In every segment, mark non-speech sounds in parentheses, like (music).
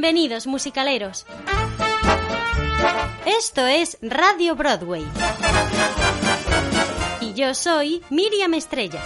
Bienvenidos musicaleros. Esto es Radio Broadway. Y yo soy Miriam Estrella.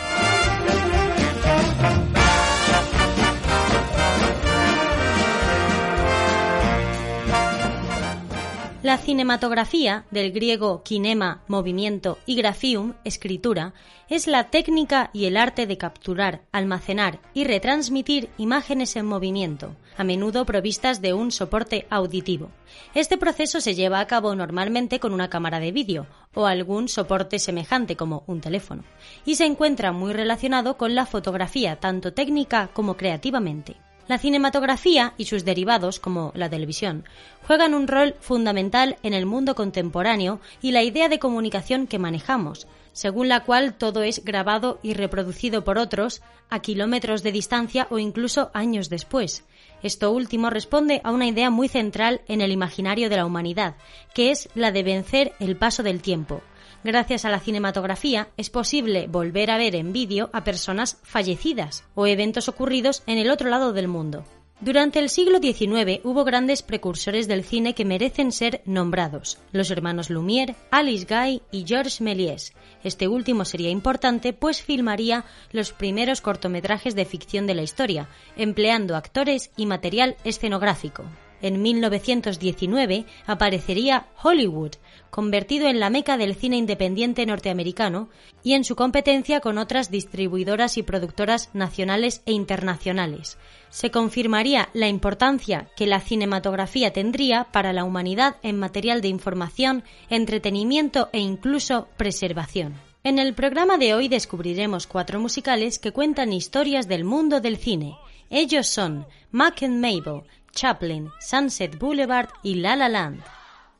La cinematografía, del griego kinema, movimiento, y graphium, escritura, es la técnica y el arte de capturar, almacenar y retransmitir imágenes en movimiento, a menudo provistas de un soporte auditivo. Este proceso se lleva a cabo normalmente con una cámara de vídeo o algún soporte semejante como un teléfono, y se encuentra muy relacionado con la fotografía tanto técnica como creativamente. La cinematografía y sus derivados, como la televisión, juegan un rol fundamental en el mundo contemporáneo y la idea de comunicación que manejamos, según la cual todo es grabado y reproducido por otros a kilómetros de distancia o incluso años después. Esto último responde a una idea muy central en el imaginario de la humanidad, que es la de vencer el paso del tiempo, Gracias a la cinematografía es posible volver a ver en vídeo a personas fallecidas o eventos ocurridos en el otro lado del mundo. Durante el siglo XIX hubo grandes precursores del cine que merecen ser nombrados, los hermanos Lumière, Alice Guy y Georges Méliès. Este último sería importante pues filmaría los primeros cortometrajes de ficción de la historia, empleando actores y material escenográfico. En 1919 aparecería Hollywood, convertido en la meca del cine independiente norteamericano y en su competencia con otras distribuidoras y productoras nacionales e internacionales. Se confirmaría la importancia que la cinematografía tendría para la humanidad en material de información, entretenimiento e incluso preservación. En el programa de hoy descubriremos cuatro musicales que cuentan historias del mundo del cine. Ellos son Mac and Mabel, Chaplin, Sunset Boulevard y La La Land.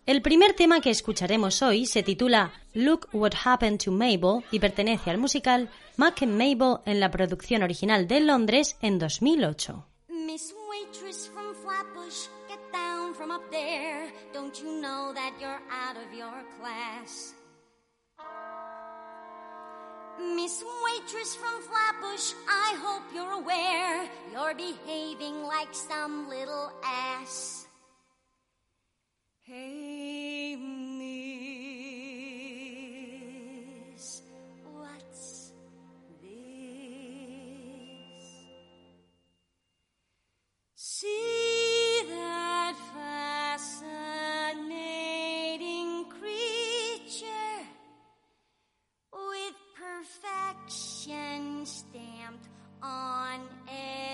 El primer tema que escucharemos hoy se titula Look What Happened to Mabel y pertenece al musical Mac and Mabel en la producción original de Londres en 2008. Miss Waitress from Flatbush, get down from up there. Don't you know that you're out of your class? Miss Waitress from Flatbush, I hope you're aware you're behaving like some little ass. Hey, See that fascinating creature with perfection stamped on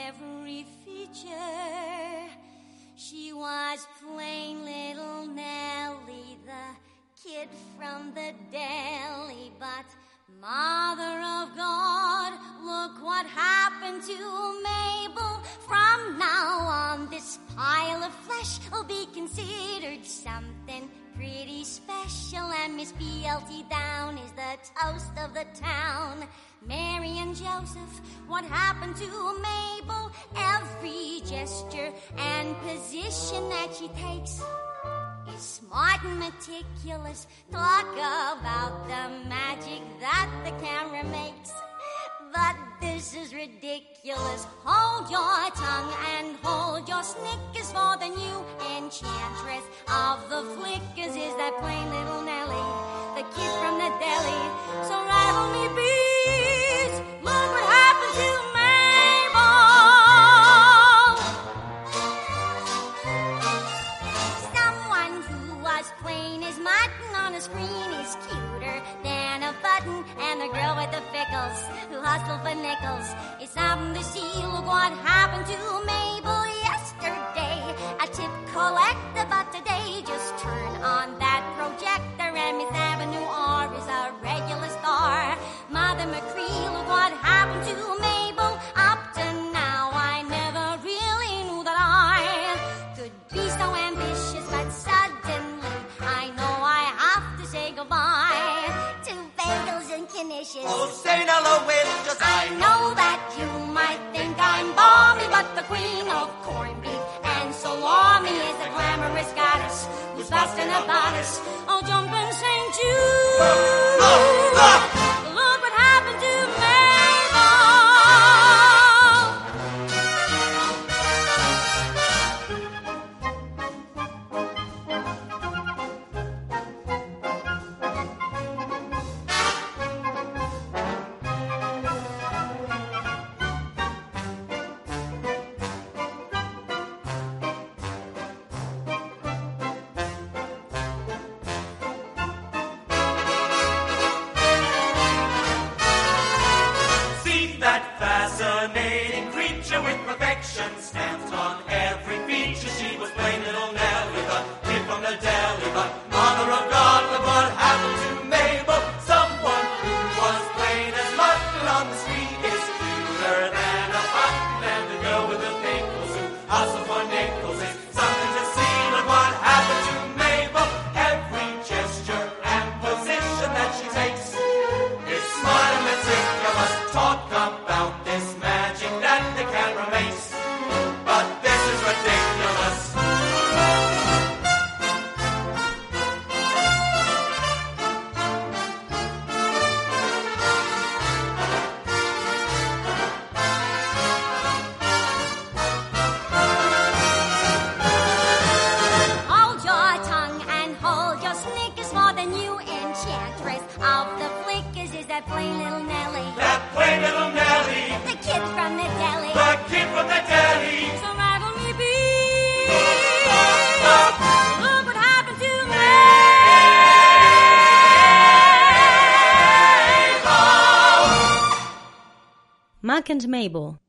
every feature. She was plain little Nellie, the kid from the deli, but Mother of God, look what happened to Mabel. From now on, this pile of flesh will be considered something pretty special, and Miss BLT Down is the toast of the town. Mary and Joseph, what happened to Mabel? Every gesture and position that she takes is smart and meticulous. Talk about the magic that the camera makes. But this is ridiculous. Hold your tongue and hold your snickers for the new enchantress of the flickers is that plain little Nellie, the kid from the deli. So rattle me bees, the girl with the fickles who hustle for nickels. It's time to see look what happened to Mabel yesterday. A tip collector, but today just turn on that projector and Miss Avenue R is a regular star. Mother McCree, Oh, say now, Lois, just I know that you might think I'm balmy, but the queen of corned beef and salami is the glamorous goddess who's busting a bodice. Oh, jump and sing Jude.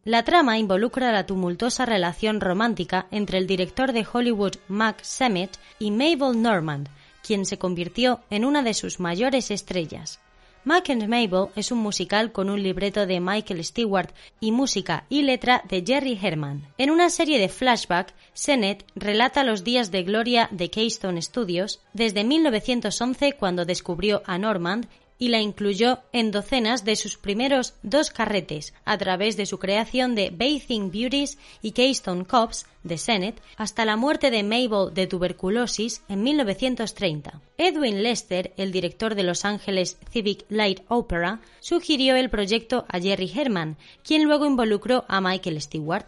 La trama involucra la tumultuosa relación romántica entre el director de Hollywood Mac Sennett y Mabel Normand, quien se convirtió en una de sus mayores estrellas. Mac and Mabel es un musical con un libreto de Michael Stewart y música y letra de Jerry Herman. En una serie de flashback, Sennett relata los días de gloria de Keystone Studios desde 1911 cuando descubrió a Normand y la incluyó en docenas de sus primeros dos carretes a través de su creación de Bathing Beauties y Keystone Cops de Sennett hasta la muerte de Mabel de tuberculosis en 1930. Edwin Lester, el director de Los Angeles Civic Light Opera, sugirió el proyecto a Jerry Herman, quien luego involucró a Michael Stewart.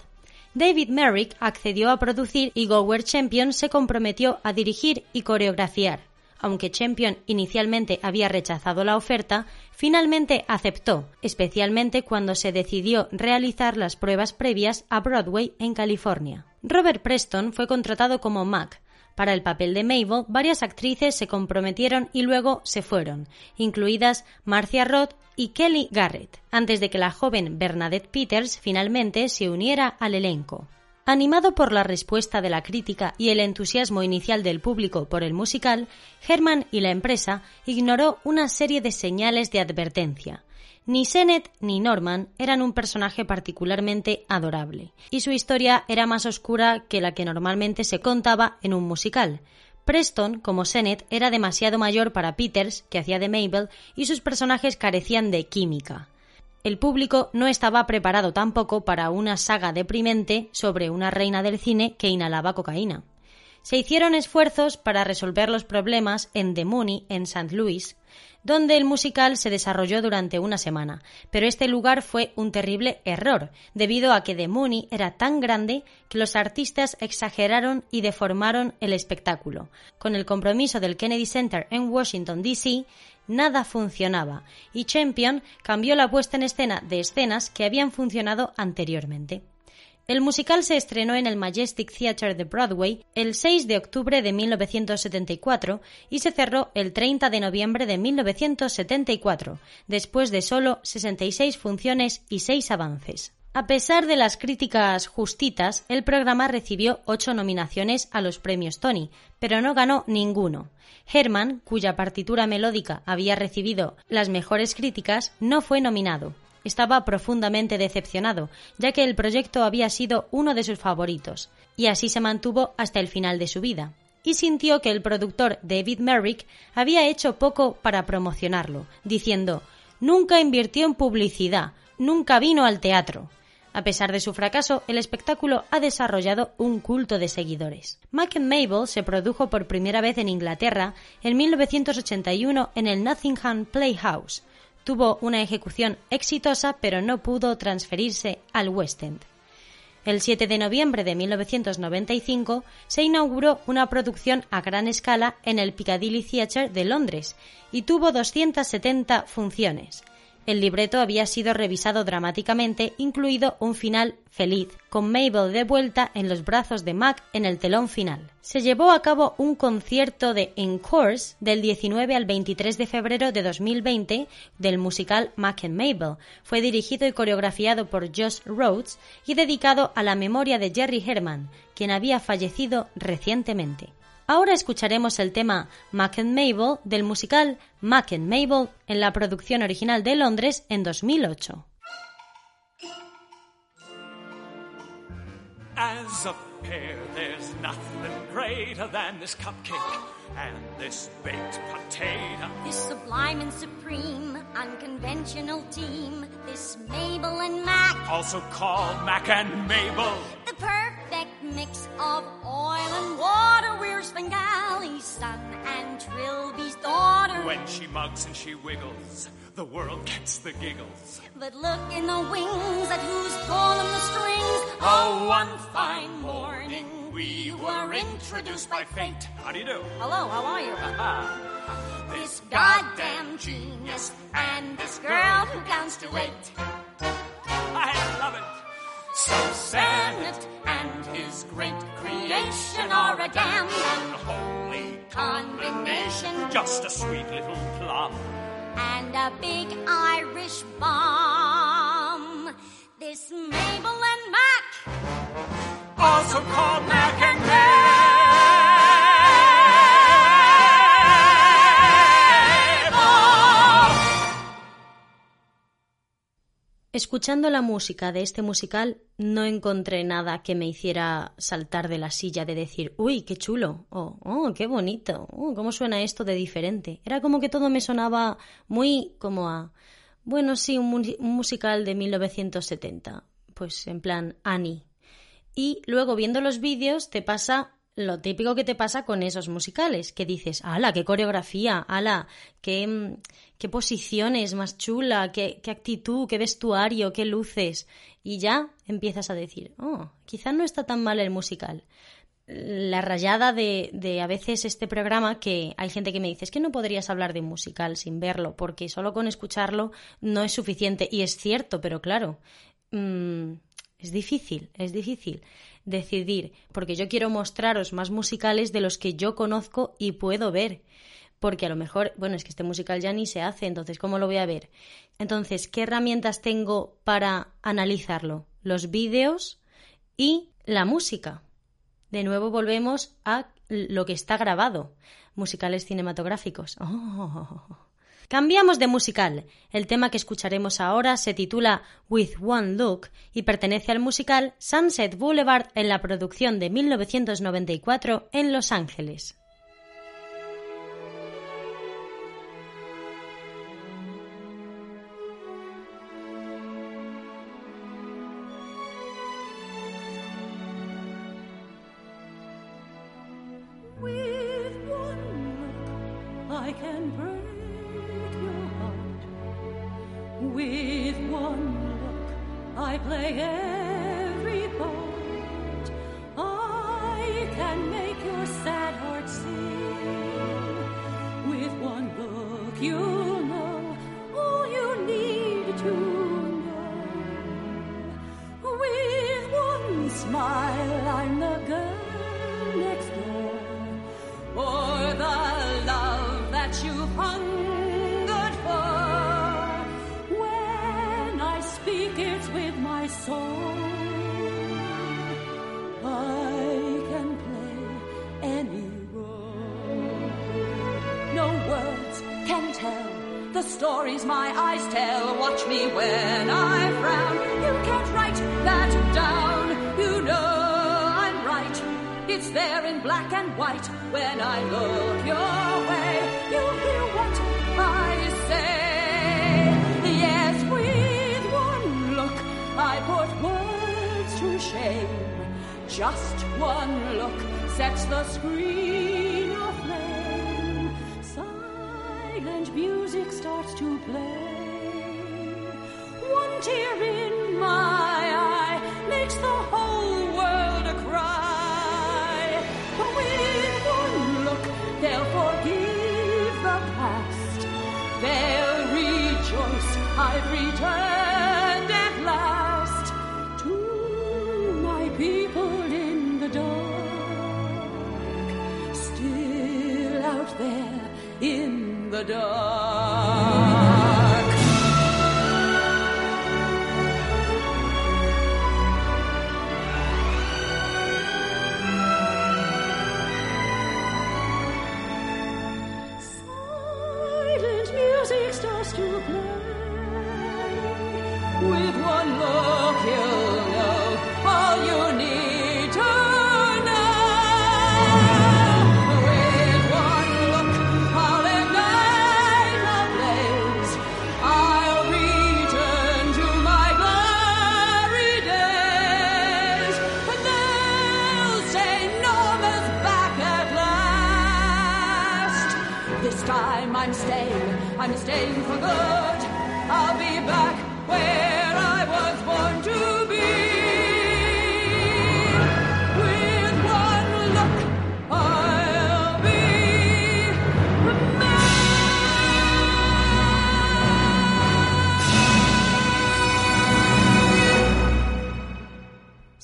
David Merrick accedió a producir y Gower Champion se comprometió a dirigir y coreografiar. Aunque Champion inicialmente había rechazado la oferta, finalmente aceptó, especialmente cuando se decidió realizar las pruebas previas a Broadway en California. Robert Preston fue contratado como Mac. Para el papel de Mabel, varias actrices se comprometieron y luego se fueron, incluidas Marcia Roth y Kelly Garrett, antes de que la joven Bernadette Peters finalmente se uniera al elenco. Animado por la respuesta de la crítica y el entusiasmo inicial del público por el musical, Herman y la empresa ignoró una serie de señales de advertencia. Ni Sennett ni Norman eran un personaje particularmente adorable, y su historia era más oscura que la que normalmente se contaba en un musical. Preston, como Sennett, era demasiado mayor para Peters, que hacía de Mabel, y sus personajes carecían de química. El público no estaba preparado tampoco para una saga deprimente sobre una reina del cine que inhalaba cocaína. Se hicieron esfuerzos para resolver los problemas en The Mooney, en St. Louis, donde el musical se desarrolló durante una semana, pero este lugar fue un terrible error, debido a que The Mooney era tan grande que los artistas exageraron y deformaron el espectáculo. Con el compromiso del Kennedy Center en Washington, D.C., nada funcionaba, y Champion cambió la puesta en escena de escenas que habían funcionado anteriormente. El musical se estrenó en el Majestic Theatre de Broadway el 6 de octubre de 1974 y se cerró el 30 de noviembre de 1974, después de solo 66 funciones y 6 avances. A pesar de las críticas justitas, el programa recibió ocho nominaciones a los premios Tony, pero no ganó ninguno. Herman, cuya partitura melódica había recibido las mejores críticas, no fue nominado. Estaba profundamente decepcionado, ya que el proyecto había sido uno de sus favoritos, y así se mantuvo hasta el final de su vida. Y sintió que el productor David Merrick había hecho poco para promocionarlo, diciendo Nunca invirtió en publicidad, nunca vino al teatro. A pesar de su fracaso, el espectáculo ha desarrollado un culto de seguidores. Mac and Mabel se produjo por primera vez en Inglaterra en 1981 en el Nottingham Playhouse. Tuvo una ejecución exitosa, pero no pudo transferirse al West End. El 7 de noviembre de 1995 se inauguró una producción a gran escala en el Piccadilly Theatre de Londres y tuvo 270 funciones. El libreto había sido revisado dramáticamente, incluido un final feliz, con Mabel de vuelta en los brazos de Mac en el telón final. Se llevó a cabo un concierto de Encores del 19 al 23 de febrero de 2020 del musical Mac and Mabel. Fue dirigido y coreografiado por Josh Rhodes y dedicado a la memoria de Jerry Herman, quien había fallecido recientemente. Ahora escucharemos el tema Mac and Mabel del musical Mac and Mabel en la producción original de Londres en 2008. As a pair, there's nothing greater than this cupcake and this baked potato. This sublime and supreme, unconventional team, this Mabel and Mac, Also called Mac and Mabel. the perfect mix of oil and water. We're Svengali's son and Trilby's daughter. When she mugs and she wiggles, the world gets the giggles. But look in the wings at who's pulling the strings. Oh, oh one fine morning we were introduced by fate. How do you do? Hello, how are you? This goddamn genius and this girl who counts to eight. I love it. So Sennett and his great creation are a damn unholy combination. Just a sweet little plum. and a big Irish bomb. This Mabel and Mac, Escuchando la música de este musical, no encontré nada que me hiciera saltar de la silla de decir, uy, qué chulo, o oh, qué bonito, oh, cómo suena esto de diferente. Era como que todo me sonaba muy como a, bueno, sí, un, un musical de 1970, pues en plan Annie. Y luego viendo los vídeos te pasa lo típico que te pasa con esos musicales, que dices, ala, qué coreografía, ala, qué, mm, qué posiciones más chula, qué, qué actitud, qué vestuario, qué luces. Y ya empiezas a decir, oh, quizá no está tan mal el musical. La rayada de, de a veces este programa que hay gente que me dice es que no podrías hablar de un musical sin verlo, porque solo con escucharlo no es suficiente. Y es cierto, pero claro, mm, es difícil, es difícil decidir, porque yo quiero mostraros más musicales de los que yo conozco y puedo ver. Porque a lo mejor, bueno, es que este musical ya ni se hace, entonces, ¿cómo lo voy a ver? Entonces, ¿qué herramientas tengo para analizarlo? Los vídeos y la música. De nuevo volvemos a lo que está grabado. Musicales cinematográficos. Oh. Cambiamos de musical. El tema que escucharemos ahora se titula With One Look y pertenece al musical Sunset Boulevard en la producción de 1994 en Los Ángeles. Black and white. When I look your way, you hear what I say. Yes, with one look, I put words to shame. Just one look sets the screen aflame. Silent music starts to play. One tear in returned at last to my people in the dark. Still out there in the dark.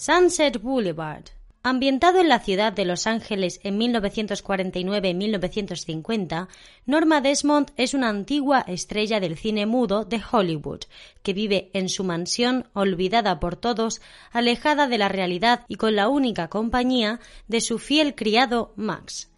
Sunset Boulevard. Ambientado en la ciudad de Los Ángeles en 1949-1950, Norma Desmond es una antigua estrella del cine mudo de Hollywood, que vive en su mansión olvidada por todos, alejada de la realidad y con la única compañía de su fiel criado Max.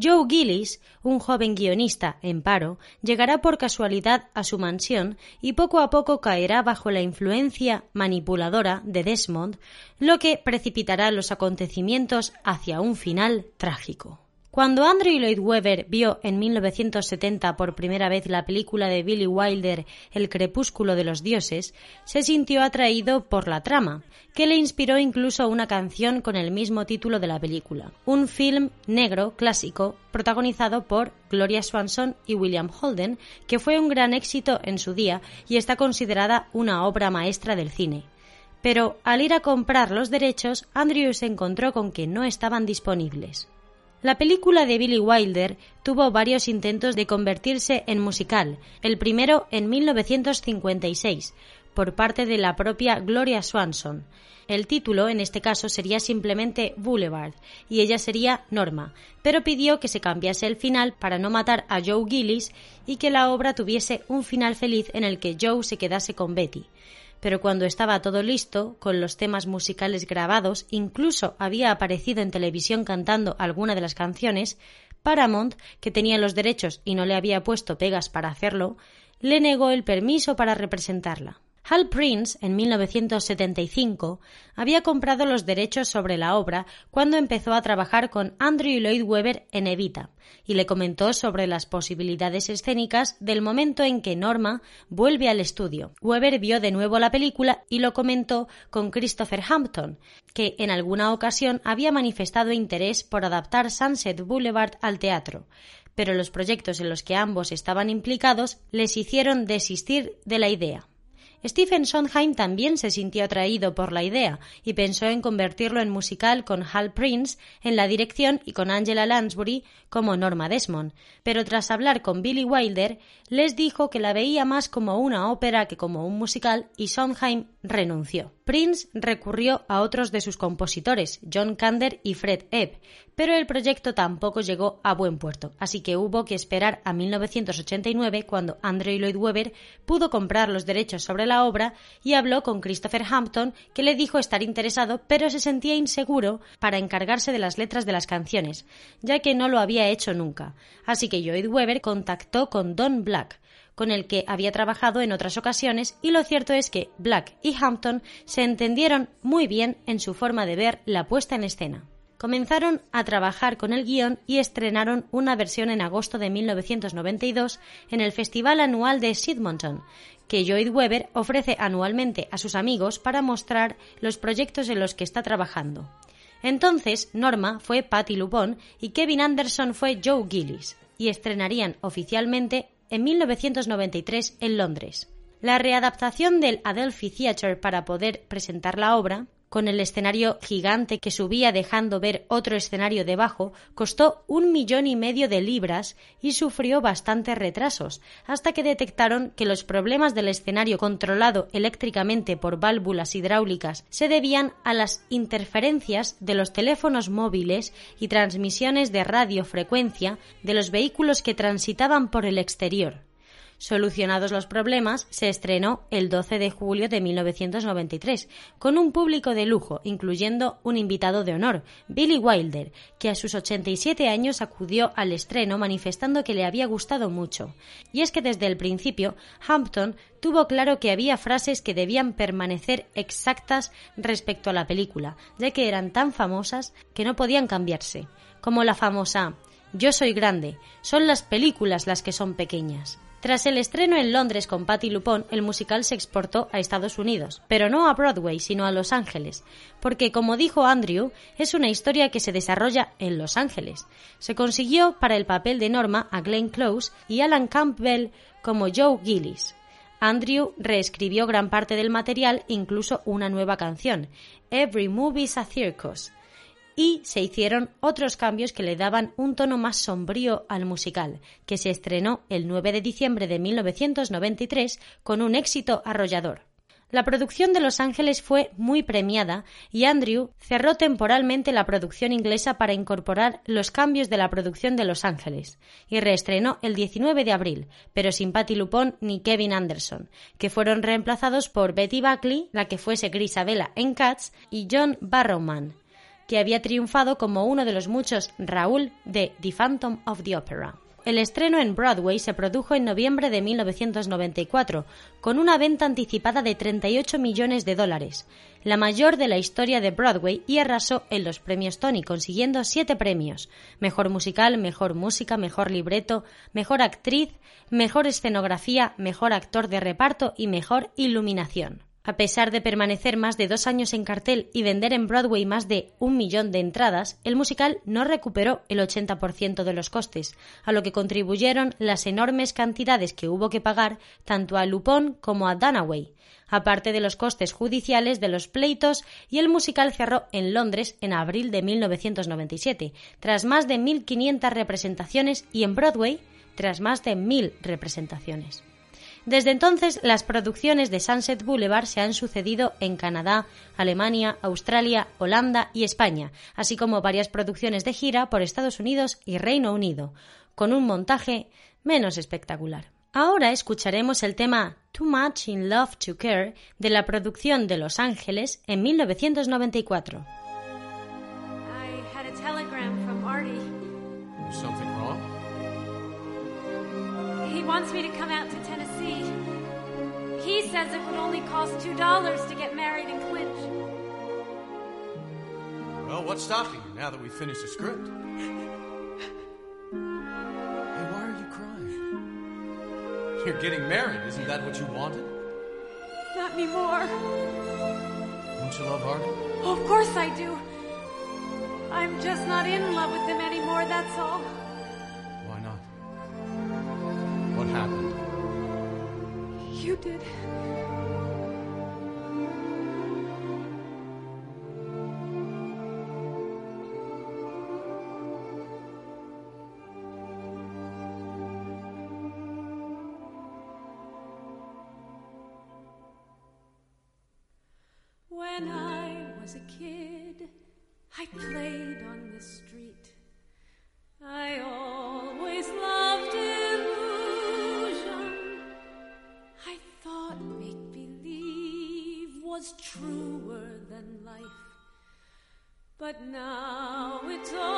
Joe Gillis, un joven guionista en paro, llegará por casualidad a su mansión y poco a poco caerá bajo la influencia manipuladora de Desmond, lo que precipitará los acontecimientos hacia un final trágico. Cuando Andrew Lloyd Webber vio en 1970 por primera vez la película de Billy Wilder El crepúsculo de los dioses, se sintió atraído por la trama, que le inspiró incluso una canción con el mismo título de la película, un film negro clásico protagonizado por Gloria Swanson y William Holden, que fue un gran éxito en su día y está considerada una obra maestra del cine. Pero al ir a comprar los derechos, Andrew se encontró con que no estaban disponibles. La película de Billy Wilder tuvo varios intentos de convertirse en musical, el primero en 1956, por parte de la propia Gloria Swanson. El título, en este caso, sería simplemente Boulevard, y ella sería Norma, pero pidió que se cambiase el final para no matar a Joe Gillis y que la obra tuviese un final feliz en el que Joe se quedase con Betty pero cuando estaba todo listo, con los temas musicales grabados, incluso había aparecido en televisión cantando alguna de las canciones, Paramount, que tenía los derechos y no le había puesto pegas para hacerlo, le negó el permiso para representarla. Hal Prince, en 1975, había comprado los derechos sobre la obra cuando empezó a trabajar con Andrew Lloyd Webber en Evita, y le comentó sobre las posibilidades escénicas del momento en que Norma vuelve al estudio. Webber vio de nuevo la película y lo comentó con Christopher Hampton, que en alguna ocasión había manifestado interés por adaptar Sunset Boulevard al teatro, pero los proyectos en los que ambos estaban implicados les hicieron desistir de la idea. Stephen Sondheim también se sintió atraído por la idea y pensó en convertirlo en musical con Hal Prince en la dirección y con Angela Lansbury como Norma Desmond, pero tras hablar con Billy Wilder les dijo que la veía más como una ópera que como un musical y Sondheim renunció. Prince recurrió a otros de sus compositores, John Kander y Fred Ebb, pero el proyecto tampoco llegó a buen puerto, así que hubo que esperar a 1989 cuando Andrew Lloyd Webber pudo comprar los derechos sobre la obra y habló con Christopher Hampton, que le dijo estar interesado, pero se sentía inseguro para encargarse de las letras de las canciones, ya que no lo había hecho nunca. Así que Lloyd Webber contactó con Don Black, con el que había trabajado en otras ocasiones y lo cierto es que Black y Hampton se entendieron muy bien en su forma de ver la puesta en escena. Comenzaron a trabajar con el guion y estrenaron una versión en agosto de 1992 en el Festival Anual de Sidmonton, que Lloyd Webber ofrece anualmente a sus amigos para mostrar los proyectos en los que está trabajando. Entonces, Norma fue Patty Lupon y Kevin Anderson fue Joe Gillis, y estrenarían oficialmente en 1993 en Londres. La readaptación del Adelphi Theatre para poder presentar la obra con el escenario gigante que subía dejando ver otro escenario debajo, costó un millón y medio de libras y sufrió bastantes retrasos, hasta que detectaron que los problemas del escenario controlado eléctricamente por válvulas hidráulicas se debían a las interferencias de los teléfonos móviles y transmisiones de radiofrecuencia de los vehículos que transitaban por el exterior. Solucionados los problemas, se estrenó el 12 de julio de 1993, con un público de lujo, incluyendo un invitado de honor, Billy Wilder, que a sus 87 años acudió al estreno manifestando que le había gustado mucho. Y es que desde el principio, Hampton tuvo claro que había frases que debían permanecer exactas respecto a la película, ya que eran tan famosas que no podían cambiarse, como la famosa Yo soy grande, son las películas las que son pequeñas. Tras el estreno en Londres con Patti Lupon, el musical se exportó a Estados Unidos, pero no a Broadway, sino a Los Ángeles, porque, como dijo Andrew, es una historia que se desarrolla en Los Ángeles. Se consiguió para el papel de Norma a Glenn Close y Alan Campbell como Joe Gillis. Andrew reescribió gran parte del material, incluso una nueva canción, Every Movie's a Circus, y se hicieron otros cambios que le daban un tono más sombrío al musical, que se estrenó el 9 de diciembre de 1993 con un éxito arrollador. La producción de Los Ángeles fue muy premiada y Andrew cerró temporalmente la producción inglesa para incorporar los cambios de la producción de Los Ángeles y reestrenó el 19 de abril, pero sin Patti Lupon ni Kevin Anderson, que fueron reemplazados por Betty Buckley, la que fuese Grisabella en Cats, y John Barrowman, que había triunfado como uno de los muchos Raúl de The Phantom of the Opera. El estreno en Broadway se produjo en noviembre de 1994, con una venta anticipada de 38 millones de dólares, la mayor de la historia de Broadway, y arrasó en los premios Tony, consiguiendo siete premios: Mejor musical, Mejor música, Mejor libreto, Mejor actriz, Mejor escenografía, Mejor actor de reparto y Mejor iluminación. A pesar de permanecer más de dos años en cartel y vender en Broadway más de un millón de entradas, el musical no recuperó el 80% de los costes, a lo que contribuyeron las enormes cantidades que hubo que pagar tanto a Lupon como a Dunaway, aparte de los costes judiciales de los pleitos, y el musical cerró en Londres en abril de 1997, tras más de 1.500 representaciones y en Broadway tras más de 1.000 representaciones. Desde entonces, las producciones de Sunset Boulevard se han sucedido en Canadá, Alemania, Australia, Holanda y España, así como varias producciones de gira por Estados Unidos y Reino Unido, con un montaje menos espectacular. Ahora escucharemos el tema Too Much in Love to Care de la producción de Los Ángeles en 1994. wants me to come out to Tennessee. He says it would only cost $2 to get married in Clinch. Well, what's stopping you now that we've finished the script? hey, why are you crying? You're getting married. Isn't that what you wanted? Not anymore. Don't you love Artie? Oh, of course I do. I'm just not in love with him anymore, that's all. Why not? What happened? you did. When I was a kid, I played on the street. I always But now it's all.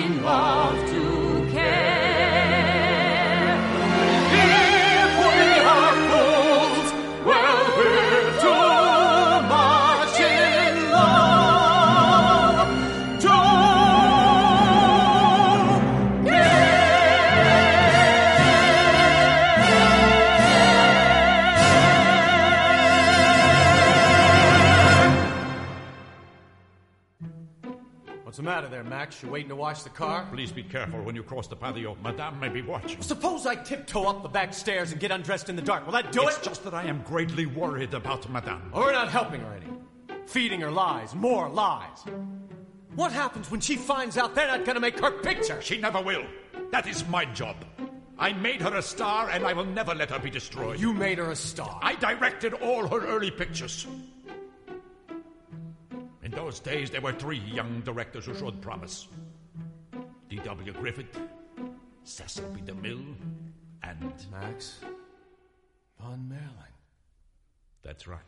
in love. You waiting to wash the car? Please be careful when you cross the patio. Madame may be watching. Suppose I tiptoe up the back stairs and get undressed in the dark. Will that do it's it? It's just that I am greatly worried about Madame. We're not helping her any. Feeding her lies, more lies. What happens when she finds out they're not going to make her picture? She never will. That is my job. I made her a star, and I will never let her be destroyed. You made her a star. I directed all her early pictures. In those days, there were three young directors who showed promise D.W. Griffith, Cecil B. DeMille, and. Max von Merlin. That's right.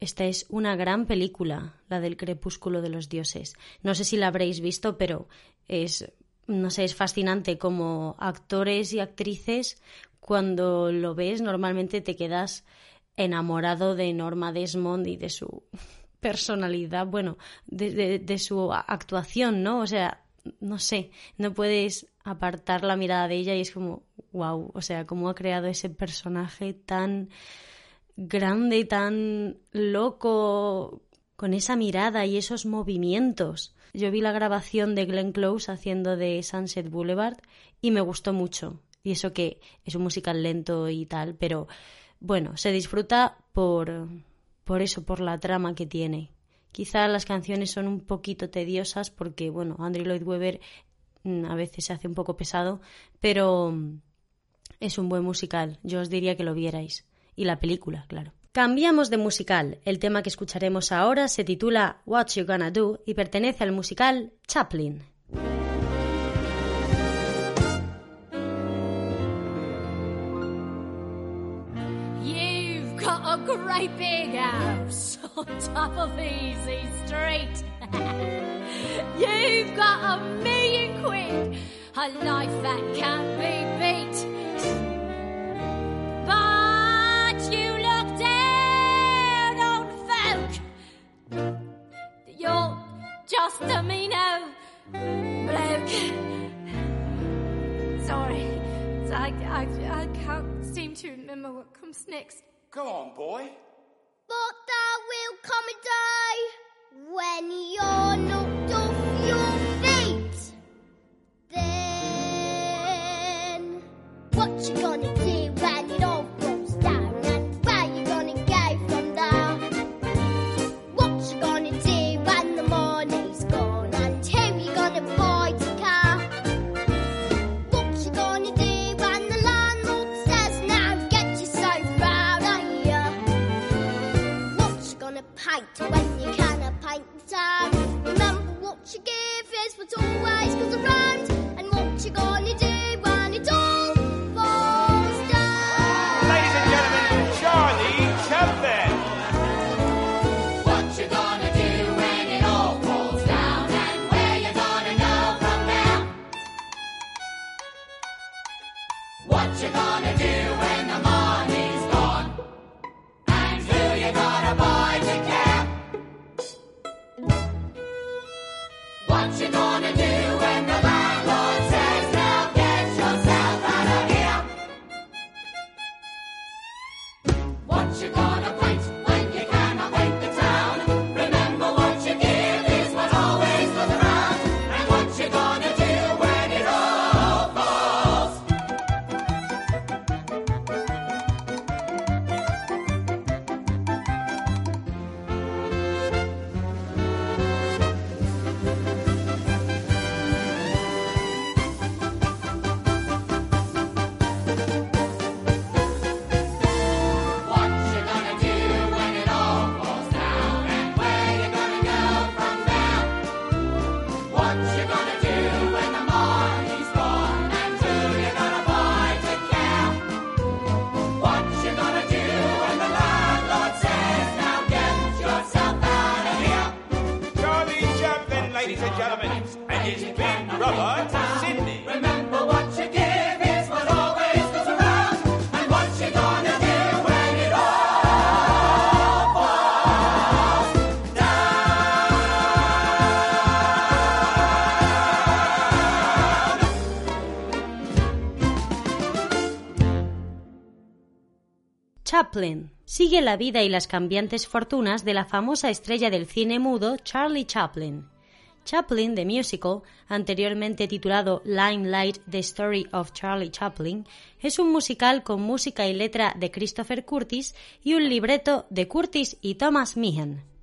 Esta es una gran película, la del crepúsculo de los dioses. No sé si la habréis visto, pero es, no sé, es fascinante como actores y actrices, cuando lo ves, normalmente te quedas enamorado de Norma Desmond y de su personalidad, bueno, de, su actuación, ¿no? O sea, no sé, no puedes apartar la mirada de ella y es como, wow, o sea, cómo ha creado ese personaje tan grande, tan loco, con esa mirada y esos movimientos. Yo vi la grabación de Glenn Close haciendo de Sunset Boulevard y me gustó mucho. Y eso que es un musical lento y tal, pero bueno, se disfruta por, por eso, por la trama que tiene. Quizá las canciones son un poquito tediosas porque, bueno, Andrew Lloyd Webber mm, a veces se hace un poco pesado, pero mm, es un buen musical. Yo os diría que lo vierais. Y la película, claro. Cambiamos de musical. El tema que escucharemos ahora se titula What You Gonna Do y pertenece al musical Chaplin. Great big house (laughs) on top of Easy Street. (laughs) You've got a million quid, a life that can't be beat. But you look down on folk. You're just a meano bloke. Sorry, I, I, I can't seem to remember what comes next. Go on, boy. But there will come a day when you're knocked off your feet. Then what you gonna do what always goes around. And what you gonna do Sigue la vida y las cambiantes fortunas de la famosa estrella del cine mudo Charlie Chaplin. Chaplin, the Musical, anteriormente titulado Limelight The Story of Charlie Chaplin, es un musical con música y letra de Christopher Curtis y un libreto de Curtis y Thomas Meehan.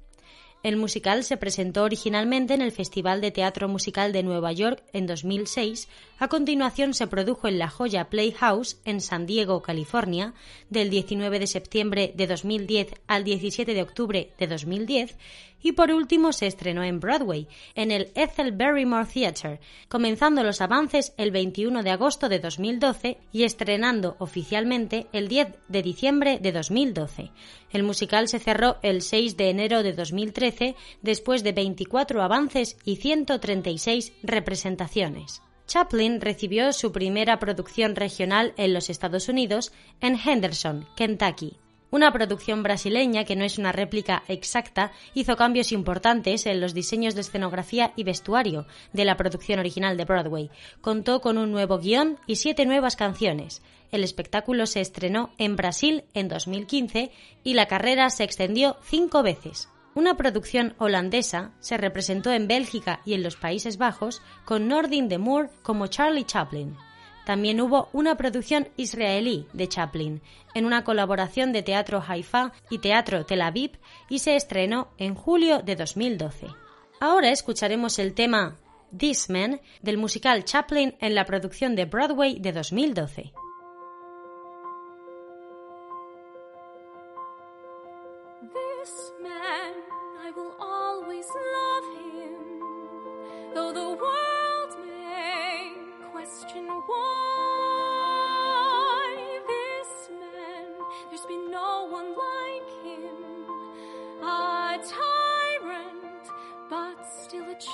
El musical se presentó originalmente en el Festival de Teatro Musical de Nueva York en 2006, a continuación se produjo en la Joya Playhouse en San Diego, California, del 19 de septiembre de 2010 al 17 de octubre de 2010, y por último se estrenó en Broadway, en el Ethel Barrymore Theatre, comenzando los avances el 21 de agosto de 2012 y estrenando oficialmente el 10 de diciembre de 2012. El musical se cerró el 6 de enero de 2013 después de 24 avances y 136 representaciones. Chaplin recibió su primera producción regional en los Estados Unidos en Henderson, Kentucky, una producción brasileña que no es una réplica exacta hizo cambios importantes en los diseños de escenografía y vestuario de la producción original de Broadway. Contó con un nuevo guion y siete nuevas canciones. El espectáculo se estrenó en Brasil en 2015 y la carrera se extendió cinco veces. Una producción holandesa se representó en Bélgica y en los Países Bajos con Nordin de Moore como Charlie Chaplin. También hubo una producción israelí de Chaplin, en una colaboración de Teatro Haifa y Teatro Tel Aviv, y se estrenó en julio de 2012. Ahora escucharemos el tema This Man del musical Chaplin en la producción de Broadway de 2012. Still a child.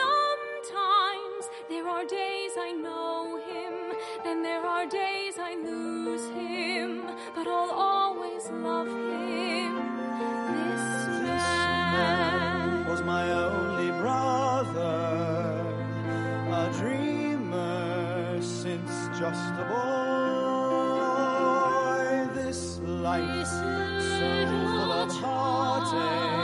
Sometimes there are days I know him, then there are days I lose him, but I'll always love him. This man was my only brother, a dreamer since just a boy. This life so full of heartache,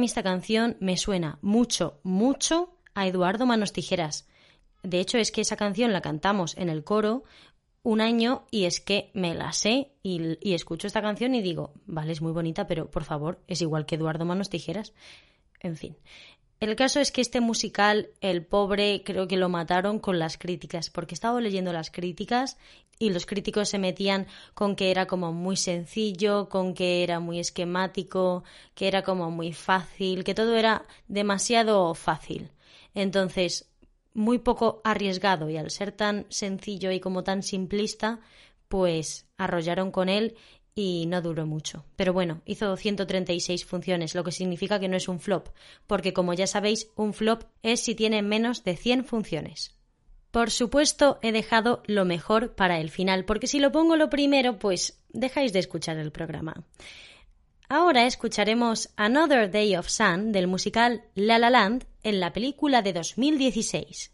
mí esta canción me suena mucho, mucho a Eduardo Manos Tijeras. De hecho, es que esa canción la cantamos en el coro un año y es que me la sé y, y escucho esta canción y digo, vale, es muy bonita, pero por favor, es igual que Eduardo Manos Tijeras. En fin. El caso es que este musical, el pobre, creo que lo mataron con las críticas, porque estaba leyendo las críticas y los críticos se metían con que era como muy sencillo, con que era muy esquemático, que era como muy fácil, que todo era demasiado fácil. Entonces, muy poco arriesgado y al ser tan sencillo y como tan simplista, pues arrollaron con él y no duró mucho. Pero bueno, hizo 136 funciones, lo que significa que no es un flop, porque como ya sabéis, un flop es si tiene menos de 100 funciones. Por supuesto, he dejado lo mejor para el final, porque si lo pongo lo primero, pues dejáis de escuchar el programa. Ahora escucharemos Another Day of Sun del musical La La Land en la película de 2016.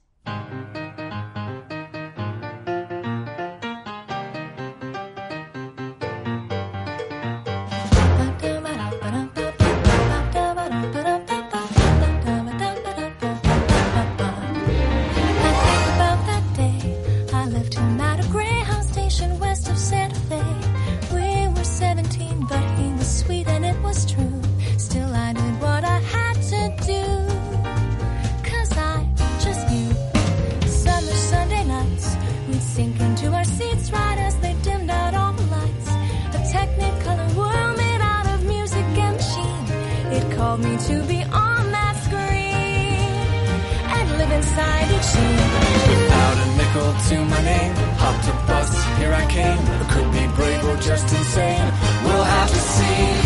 Called me to be on that screen and live inside each scene. Without a nickel to my name, hopped a bus, here I came. Could be brave or just insane. We'll have to see.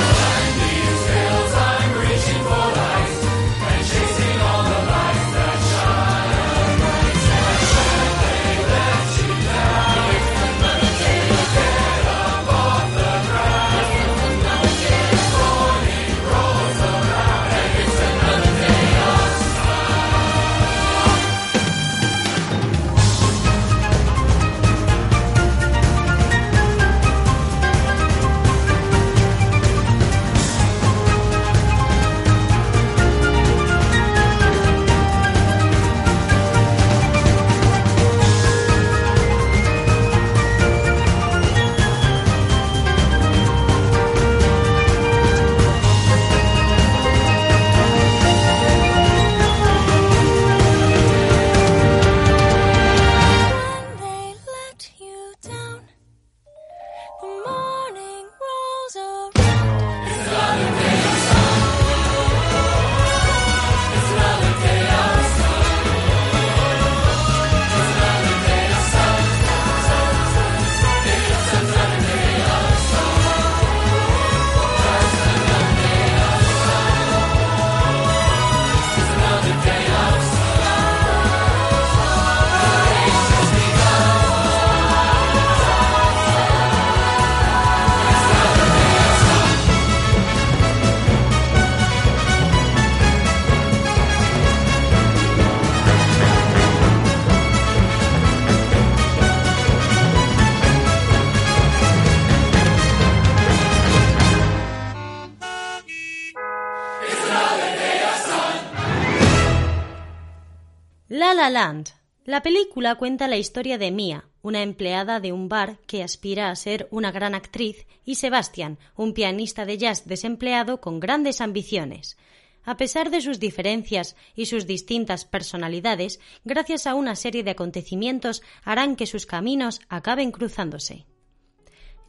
La La Land. La película cuenta la historia de Mia, una empleada de un bar que aspira a ser una gran actriz, y Sebastian, un pianista de jazz desempleado con grandes ambiciones. A pesar de sus diferencias y sus distintas personalidades, gracias a una serie de acontecimientos harán que sus caminos acaben cruzándose.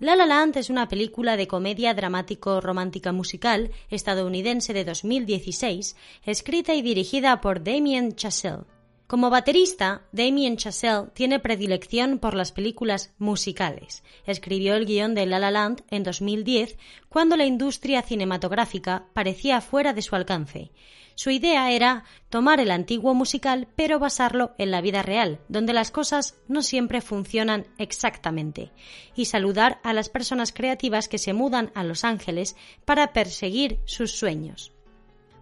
La La Land es una película de comedia dramático romántica musical estadounidense de 2016, escrita y dirigida por Damien Chazelle Como baterista, Damien Chazelle tiene predilección por las películas musicales. Escribió el guion de La La Land en 2010, cuando la industria cinematográfica parecía fuera de su alcance. Su idea era tomar el antiguo musical pero basarlo en la vida real, donde las cosas no siempre funcionan exactamente, y saludar a las personas creativas que se mudan a Los Ángeles para perseguir sus sueños.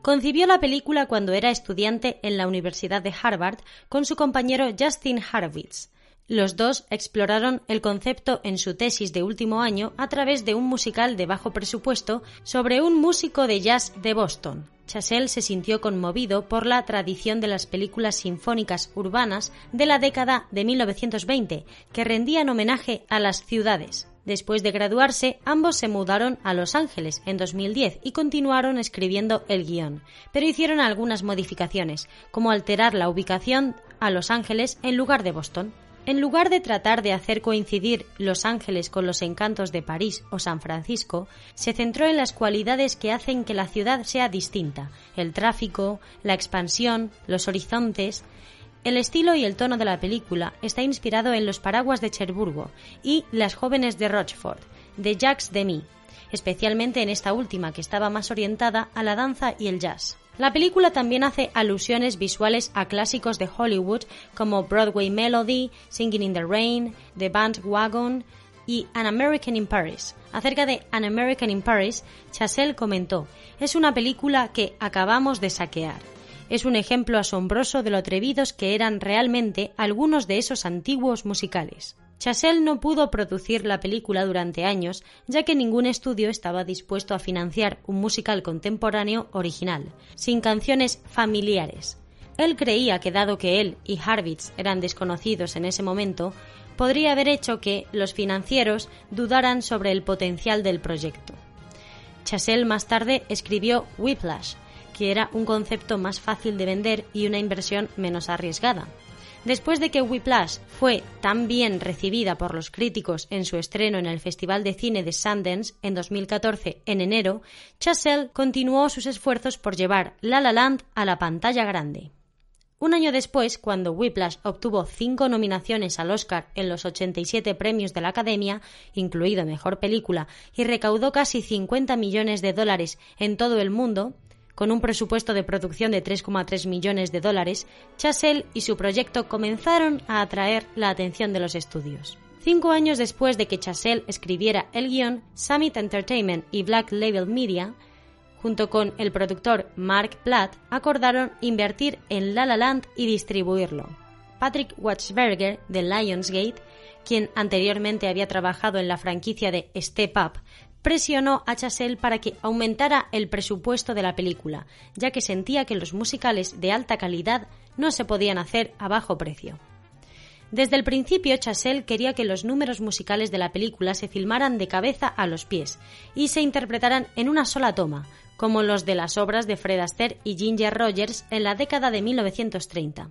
Concibió la película cuando era estudiante en la Universidad de Harvard con su compañero Justin Harwitz. Los dos exploraron el concepto en su tesis de último año a través de un musical de bajo presupuesto sobre un músico de jazz de Boston. Chazelle se sintió conmovido por la tradición de las películas sinfónicas urbanas de la década de 1920, que rendían homenaje a las ciudades. Después de graduarse, ambos se mudaron a Los Ángeles en 2010 y continuaron escribiendo el guion, pero hicieron algunas modificaciones, como alterar la ubicación a Los Ángeles en lugar de Boston. En lugar de tratar de hacer coincidir Los Ángeles con los encantos de París o San Francisco, se centró en las cualidades que hacen que la ciudad sea distinta, el tráfico, la expansión, los horizontes. El estilo y el tono de la película está inspirado en Los paraguas de Cherburgo y Las jóvenes de Rochefort, de Jacques Demy, especialmente en esta última que estaba más orientada a la danza y el jazz. La película también hace alusiones visuales a clásicos de Hollywood como Broadway Melody, Singing in the Rain, The Bandwagon y An American in Paris. Acerca de An American in Paris, Chazelle comentó, es una película que acabamos de saquear. Es un ejemplo asombroso de lo atrevidos que eran realmente algunos de esos antiguos musicales. Chazelle no pudo producir la película durante años, ya que ningún estudio estaba dispuesto a financiar un musical contemporáneo original, sin canciones familiares. Él creía que dado que él y Harvitz eran desconocidos en ese momento, podría haber hecho que los financieros dudaran sobre el potencial del proyecto. Chazelle más tarde escribió Whiplash, era un concepto más fácil de vender y una inversión menos arriesgada. Después de que Whiplash fue tan bien recibida por los críticos en su estreno en el Festival de Cine de Sundance en 2014 en enero, Chazelle continuó sus esfuerzos por llevar La La Land a la pantalla grande. Un año después, cuando Whiplash obtuvo cinco nominaciones al Oscar en los 87 premios de la Academia, incluido Mejor Película, y recaudó casi 50 millones de dólares en todo el mundo, con un presupuesto de producción de 3,3 millones de dólares, Chazelle y su proyecto comenzaron a atraer la atención de los estudios. Cinco años después de que Chazelle escribiera el guion, Summit Entertainment y Black Label Media, junto con el productor Mark Platt, acordaron invertir en La La Land y distribuirlo. Patrick Watchberger, de Lionsgate, quien anteriormente había trabajado en la franquicia de Step Up, presionó a Chazelle para que aumentara el presupuesto de la película, ya que sentía que los musicales de alta calidad no se podían hacer a bajo precio. Desde el principio, Chazelle quería que los números musicales de la película se filmaran de cabeza a los pies y se interpretaran en una sola toma, como los de las obras de Fred Astaire y Ginger Rogers en la década de 1930.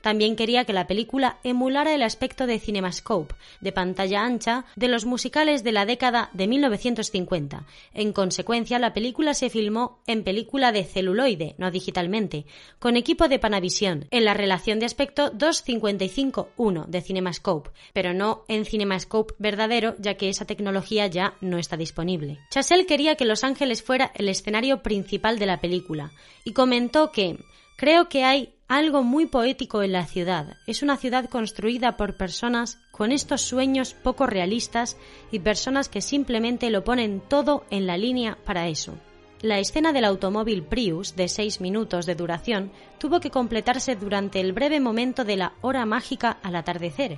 También quería que la película emulara el aspecto de cinemascope, de pantalla ancha, de los musicales de la década de 1950. En consecuencia, la película se filmó en película de celuloide, no digitalmente, con equipo de Panavision, en la relación de aspecto 2.55.1 de cinemascope, pero no en cinemascope verdadero, ya que esa tecnología ya no está disponible. Chazelle quería que Los Ángeles fuera el escenario principal de la película, y comentó que creo que hay algo muy poético en la ciudad. Es una ciudad construida por personas con estos sueños poco realistas y personas que simplemente lo ponen todo en la línea para eso. La escena del automóvil Prius, de seis minutos de duración, tuvo que completarse durante el breve momento de la hora mágica al atardecer.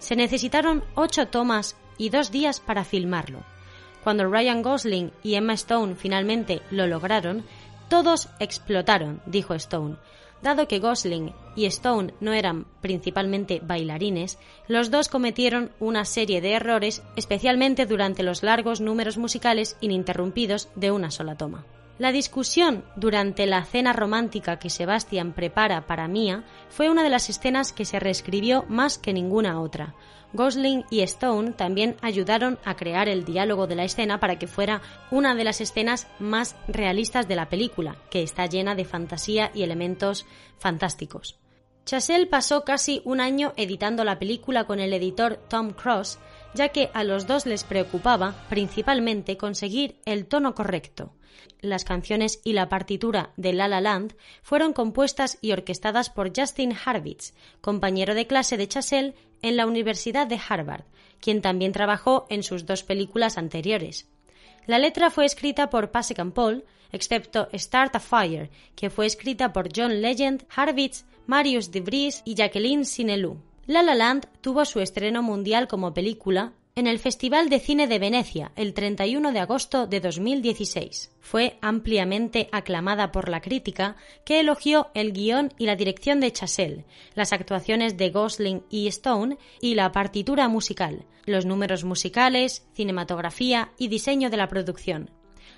Se necesitaron ocho tomas y dos días para filmarlo. Cuando Ryan Gosling y Emma Stone finalmente lo lograron, todos explotaron, dijo Stone. Dado que Gosling y Stone no eran principalmente bailarines, los dos cometieron una serie de errores, especialmente durante los largos números musicales ininterrumpidos de una sola toma. La discusión durante la cena romántica que Sebastian prepara para Mia fue una de las escenas que se reescribió más que ninguna otra. Gosling y Stone también ayudaron a crear el diálogo de la escena para que fuera una de las escenas más realistas de la película, que está llena de fantasía y elementos fantásticos. Chazelle pasó casi un año editando la película con el editor Tom Cross, ya que a los dos les preocupaba principalmente conseguir el tono correcto. Las canciones y la partitura de La La Land fueron compuestas y orquestadas por Justin Harvitz, compañero de clase de Chazelle en la Universidad de Harvard, quien también trabajó en sus dos películas anteriores. La letra fue escrita por Pasek Paul, excepto Start a Fire, que fue escrita por John Legend, Harvitz, Marius DeVries y Jacqueline Sinelou. La La Land tuvo su estreno mundial como película en el Festival de Cine de Venecia el 31 de agosto de 2016. Fue ampliamente aclamada por la crítica, que elogió el guion y la dirección de Chazelle, las actuaciones de Gosling y Stone y la partitura musical, los números musicales, cinematografía y diseño de la producción.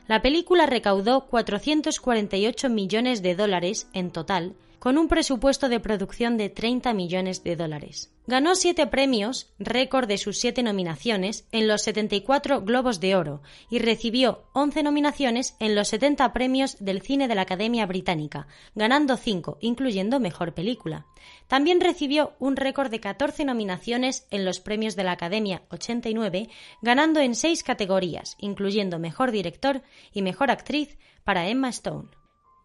La película recaudó 448 millones de dólares en total, con un presupuesto de producción de 30 millones de dólares. Ganó siete premios, récord de sus siete nominaciones, en los 74 Globos de Oro y recibió 11 nominaciones en los 70 premios del cine de la Academia Británica, ganando cinco, incluyendo Mejor Película. También recibió un récord de 14 nominaciones en los premios de la Academia 89, ganando en seis categorías, incluyendo Mejor Director y Mejor Actriz para Emma Stone.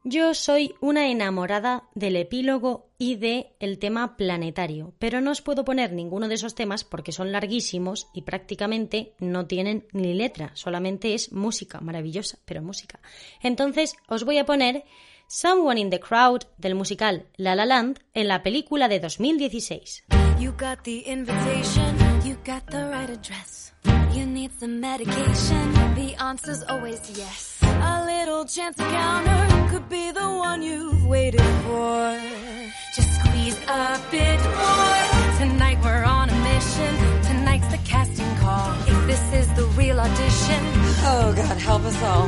Yo soy una enamorada del epílogo y de el tema planetario, pero no os puedo poner ninguno de esos temas porque son larguísimos y prácticamente no tienen ni letra, solamente es música, maravillosa, pero música. Entonces os voy a poner Someone in the Crowd del musical La La Land en la película de 2016. You got the invitation, you got the right address. You need some medication, the answer's always yes. A little chance encounter could be the one you've waited for. Just squeeze a bit more. Tonight we're on a mission. Tonight's the casting call. If this is the real audition, oh God, help us all.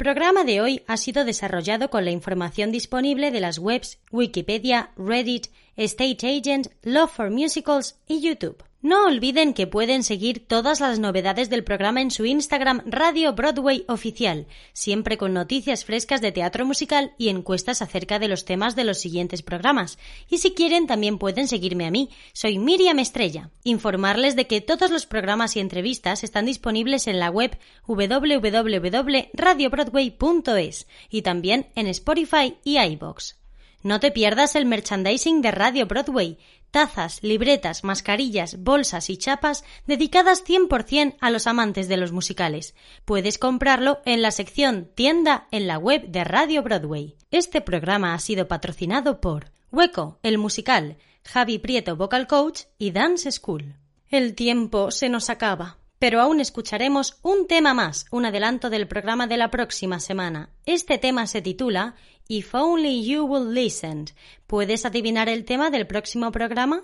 Programa de hoy ha sido desarrollado con la información disponible de las webs Wikipedia, Reddit, State Agent, Love for Musicals y YouTube. No olviden que pueden seguir todas las novedades del programa en su Instagram Radio Broadway Oficial, siempre con noticias frescas de teatro musical y encuestas acerca de los temas de los siguientes programas. Y si quieren también pueden seguirme a mí, soy Miriam Estrella. Informarles de que todos los programas y entrevistas están disponibles en la web www.radiobroadway.es y también en Spotify y iBox. No te pierdas el merchandising de Radio Broadway, tazas, libretas, mascarillas, bolsas y chapas dedicadas 100% a los amantes de los musicales. Puedes comprarlo en la sección tienda en la web de Radio Broadway. Este programa ha sido patrocinado por Hueco, el musical, Javi Prieto Vocal Coach y Dance School. El tiempo se nos acaba. Pero aún escucharemos un tema más, un adelanto del programa de la próxima semana. Este tema se titula If Only You Will Listen. ¿Puedes adivinar el tema del próximo programa?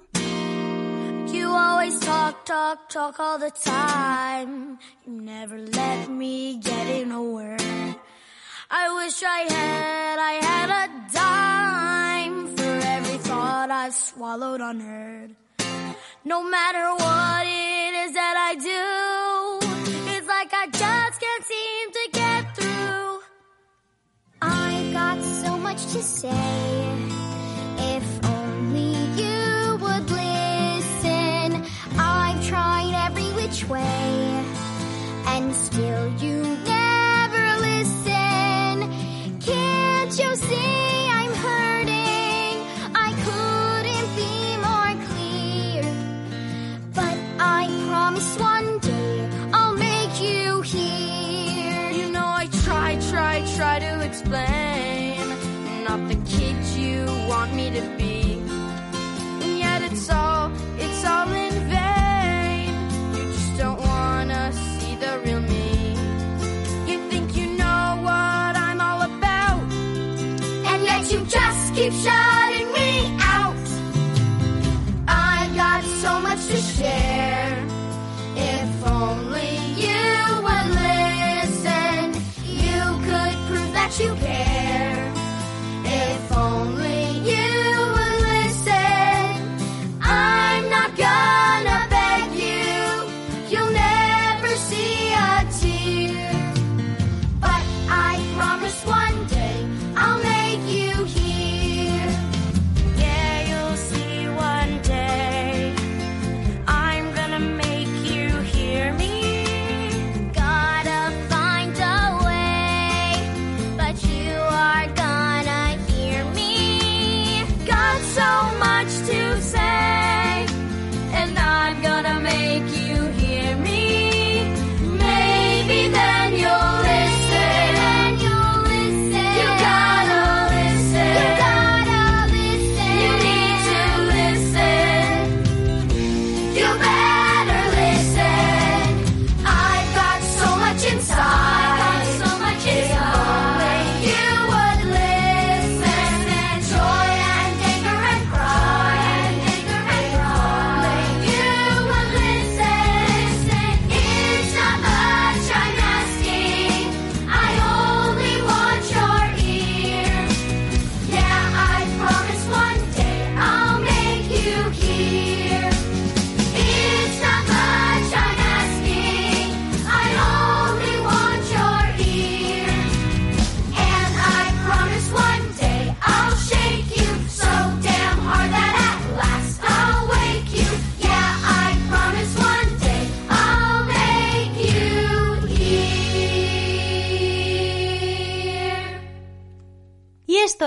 You always talk, talk, talk all the time. You never let me get in a word. I wish I had, I had a dime for every thought I've swallowed unheard. No matter what it is that I do, it's like I just can't seem got so much to say. If only you would listen. I've tried every which way, and still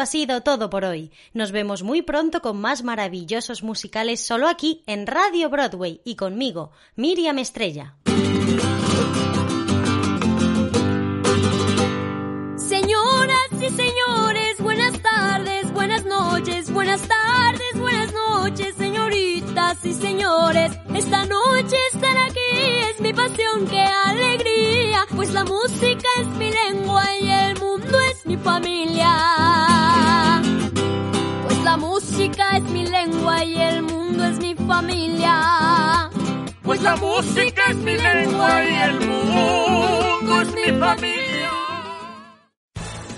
sido todo por hoy. Nos vemos muy pronto con más maravillosos musicales solo aquí en Radio Broadway y conmigo, Miriam Estrella. Señoras y señores, buenas tardes, buenas noches, buenas tardes, buenas noches, y señores. Esta noche estar aquí es mi pasión, qué alegría, pues la música es mi lengua y el mundo es mi familia. Pues la música es mi lengua y el mundo es mi familia. Pues la música es mi lengua y el mundo es mi familia.